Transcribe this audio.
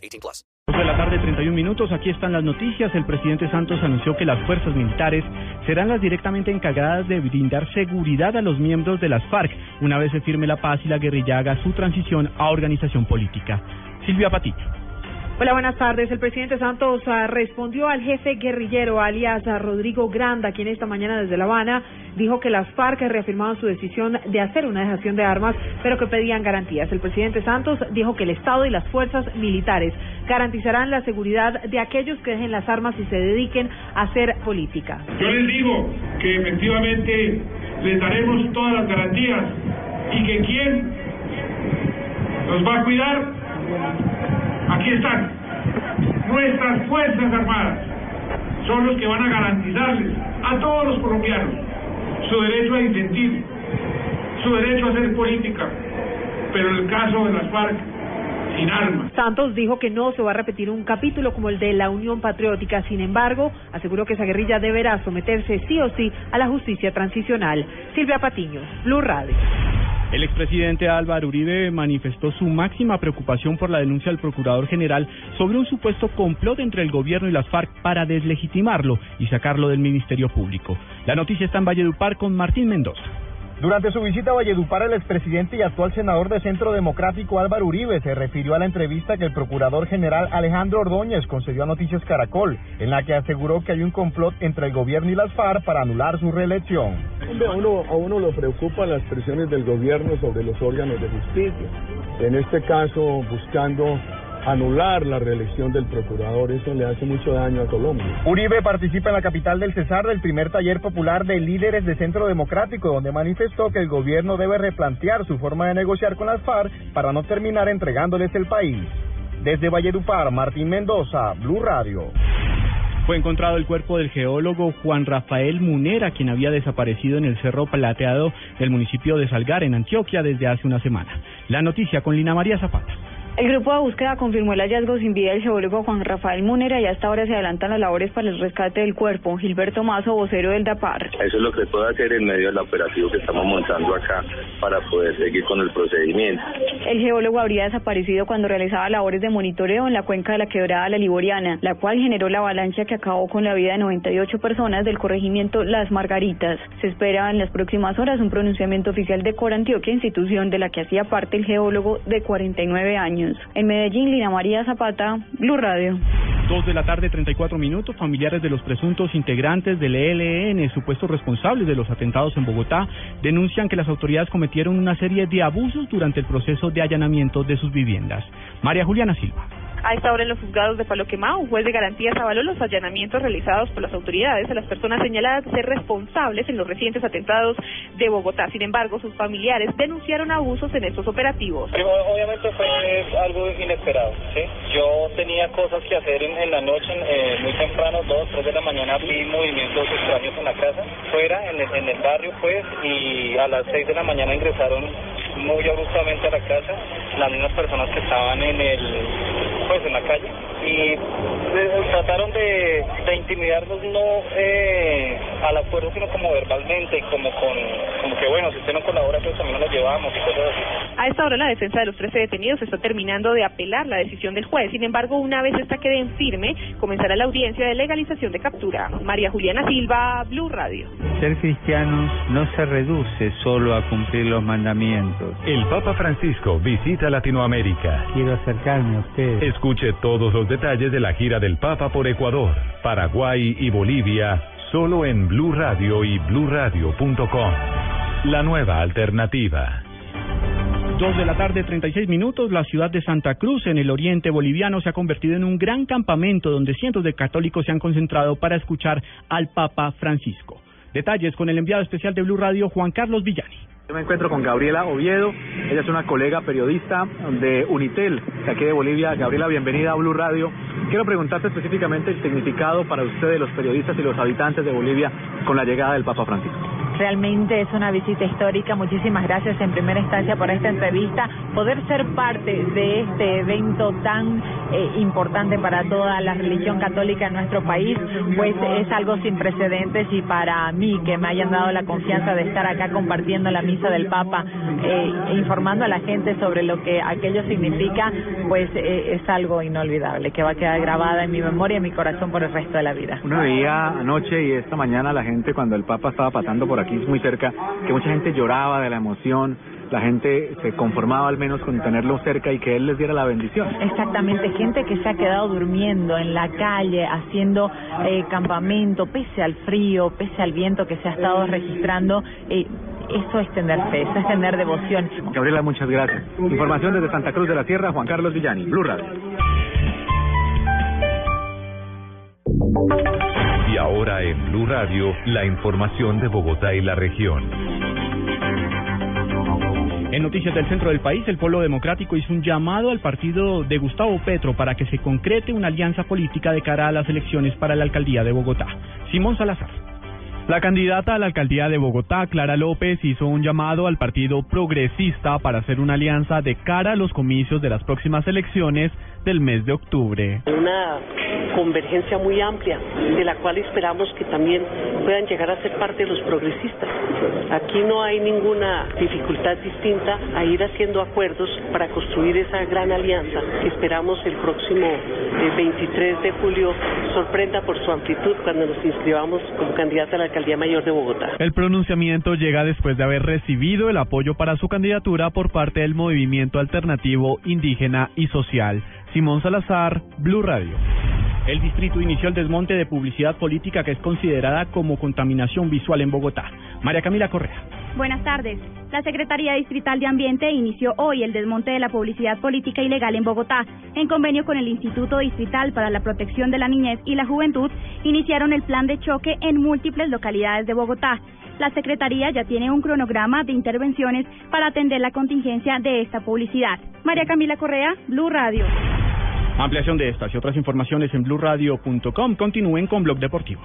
18 plus. de la tarde, 31 minutos. Aquí están las noticias. El presidente Santos anunció que las fuerzas militares serán las directamente encargadas de brindar seguridad a los miembros de las FARC una vez se firme la paz y la guerrilla haga su transición a organización política. Silvia Patiño. Hola, buenas tardes. El presidente Santos uh, respondió al jefe guerrillero, alias uh, Rodrigo Granda, quien esta mañana desde La Habana dijo que las FARC reafirmaban su decisión de hacer una dejación de armas, pero que pedían garantías. El presidente Santos dijo que el Estado y las fuerzas militares garantizarán la seguridad de aquellos que dejen las armas y se dediquen a hacer política. Yo les digo que efectivamente les daremos todas las garantías y que quien nos va a cuidar Aquí están. Nuestras Fuerzas Armadas son los que van a garantizarles a todos los colombianos su derecho a disentir, su derecho a hacer política, pero en el caso de las FARC, sin armas. Santos dijo que no se va a repetir un capítulo como el de la Unión Patriótica, sin embargo, aseguró que esa guerrilla deberá someterse sí o sí a la justicia transicional. Silvia Patiño, Blue Radio. El expresidente Álvaro Uribe manifestó su máxima preocupación por la denuncia del procurador general sobre un supuesto complot entre el gobierno y las FARC para deslegitimarlo y sacarlo del Ministerio Público. La noticia está en Valledupar con Martín Mendoza. Durante su visita a Valledupar, el expresidente y actual senador de Centro Democrático Álvaro Uribe se refirió a la entrevista que el procurador general Alejandro Ordóñez concedió a Noticias Caracol, en la que aseguró que hay un complot entre el gobierno y las FARC para anular su reelección. A uno, a uno lo preocupan las presiones del gobierno sobre los órganos de justicia, en este caso buscando anular la reelección del procurador, eso le hace mucho daño a Colombia. Uribe participa en la capital del Cesar del primer taller popular de líderes de Centro Democrático, donde manifestó que el gobierno debe replantear su forma de negociar con las FARC para no terminar entregándoles el país. Desde Valledupar, Martín Mendoza, Blue Radio. Fue encontrado el cuerpo del geólogo Juan Rafael Munera, quien había desaparecido en el Cerro Plateado del municipio de Salgar, en Antioquia, desde hace una semana. La noticia con Lina María Zapata. El grupo de búsqueda confirmó el hallazgo sin vida del geólogo Juan Rafael Munera y hasta ahora se adelantan las labores para el rescate del cuerpo. Gilberto Mazo, vocero del DAPAR. Eso es lo que puedo hacer en medio del operativo que estamos montando acá para poder seguir con el procedimiento. El geólogo habría desaparecido cuando realizaba labores de monitoreo en la cuenca de la quebrada La Liboriana, la cual generó la avalancha que acabó con la vida de 98 personas del corregimiento Las Margaritas. Se espera en las próximas horas un pronunciamiento oficial de Corantioquia, institución de la que hacía parte el geólogo de 49 años. En Medellín, Lina María Zapata, Blue Radio. Dos de la tarde, 34 minutos. Familiares de los presuntos integrantes del ELN, supuestos responsables de los atentados en Bogotá, denuncian que las autoridades cometieron una serie de abusos durante el proceso de allanamiento de sus viviendas. María Juliana Silva. A esta hora en los juzgados de Palo Quemado, un juez de garantías avaló los allanamientos realizados por las autoridades a las personas señaladas de ser responsables en los recientes atentados de Bogotá. Sin embargo, sus familiares denunciaron abusos en estos operativos. Obviamente fue algo inesperado. ¿sí? Yo tenía cosas que hacer en, la noche, eh, muy temprano, dos, tres de la mañana, vi movimientos extraños en la casa, fuera, en el, en el barrio, pues, y a las seis de la mañana ingresaron muy abruptamente a la casa las mismas personas que estaban en el pues en la calle. Y eh, trataron de, de intimidarnos no eh, a la fuerza sino como verbalmente como con como que bueno si usted no colabora pues también nos llevamos y cosas así. A esta hora la defensa de los 13 detenidos está terminando de apelar la decisión del juez. Sin embargo, una vez esta quede en firme, comenzará la audiencia de legalización de captura. María Juliana Silva, Blue Radio. Ser cristiano no se reduce solo a cumplir los mandamientos. El Papa Francisco visita Latinoamérica. Quiero acercarme a usted. Escuche todos los detalles de la gira del Papa por Ecuador, Paraguay y Bolivia, solo en Blue Radio y bluradio.com. La nueva alternativa. Dos de la tarde, 36 minutos, la ciudad de Santa Cruz, en el oriente boliviano, se ha convertido en un gran campamento donde cientos de católicos se han concentrado para escuchar al Papa Francisco. Detalles con el enviado especial de Blue Radio, Juan Carlos Villani. Yo me encuentro con Gabriela Oviedo, ella es una colega periodista de Unitel, de aquí de Bolivia. Gabriela, bienvenida a Blue Radio. Quiero preguntarte específicamente el significado para ustedes, los periodistas y los habitantes de Bolivia, con la llegada del Papa Francisco. Realmente es una visita histórica. Muchísimas gracias en primera instancia por esta entrevista. Poder ser parte de este evento tan eh, importante para toda la religión católica en nuestro país, pues es algo sin precedentes y para mí que me hayan dado la confianza de estar acá compartiendo la misa del Papa eh, informando a la gente sobre lo que aquello significa, pues eh, es algo inolvidable que va a quedar grabada en mi memoria y en mi corazón por el resto de la vida. Uno veía anoche y esta mañana la gente cuando el Papa estaba pasando por aquí muy cerca, que mucha gente lloraba de la emoción, la gente se conformaba al menos con tenerlo cerca y que él les diera la bendición. Exactamente, gente que se ha quedado durmiendo en la calle, haciendo eh, campamento, pese al frío, pese al viento que se ha estado registrando. Eh, eso es tener fe, eso es tener devoción. Gabriela, muchas gracias. Información desde Santa Cruz de la Sierra, Juan Carlos Villani, Blue Radio. Y ahora en Blue Radio, la información de Bogotá y la región. En noticias del centro del país, el Polo Democrático hizo un llamado al partido de Gustavo Petro para que se concrete una alianza política de cara a las elecciones para la alcaldía de Bogotá. Simón Salazar. La candidata a la alcaldía de Bogotá, Clara López, hizo un llamado al Partido Progresista para hacer una alianza de cara a los comicios de las próximas elecciones del mes de octubre. Una convergencia muy amplia, de la cual esperamos que también puedan llegar a ser parte de los progresistas. Aquí no hay ninguna dificultad distinta a ir haciendo acuerdos para construir esa gran alianza que esperamos el próximo eh, 23 de julio sorprenda por su amplitud cuando nos inscribamos como candidata a la alcaldía mayor de Bogotá. El pronunciamiento llega después de haber recibido el apoyo para su candidatura por parte del movimiento alternativo indígena y social. Simón Salazar, Blue Radio. El distrito inició el desmonte de publicidad política que es considerada como contaminación visual en Bogotá. María Camila Correa. Buenas tardes. La Secretaría Distrital de Ambiente inició hoy el desmonte de la publicidad política ilegal en Bogotá. En convenio con el Instituto Distrital para la Protección de la Niñez y la Juventud, iniciaron el plan de choque en múltiples localidades de Bogotá. La Secretaría ya tiene un cronograma de intervenciones para atender la contingencia de esta publicidad. María Camila Correa, Blue Radio. Ampliación de estas y otras informaciones en blueradio.com. Continúen con Blog Deportivo.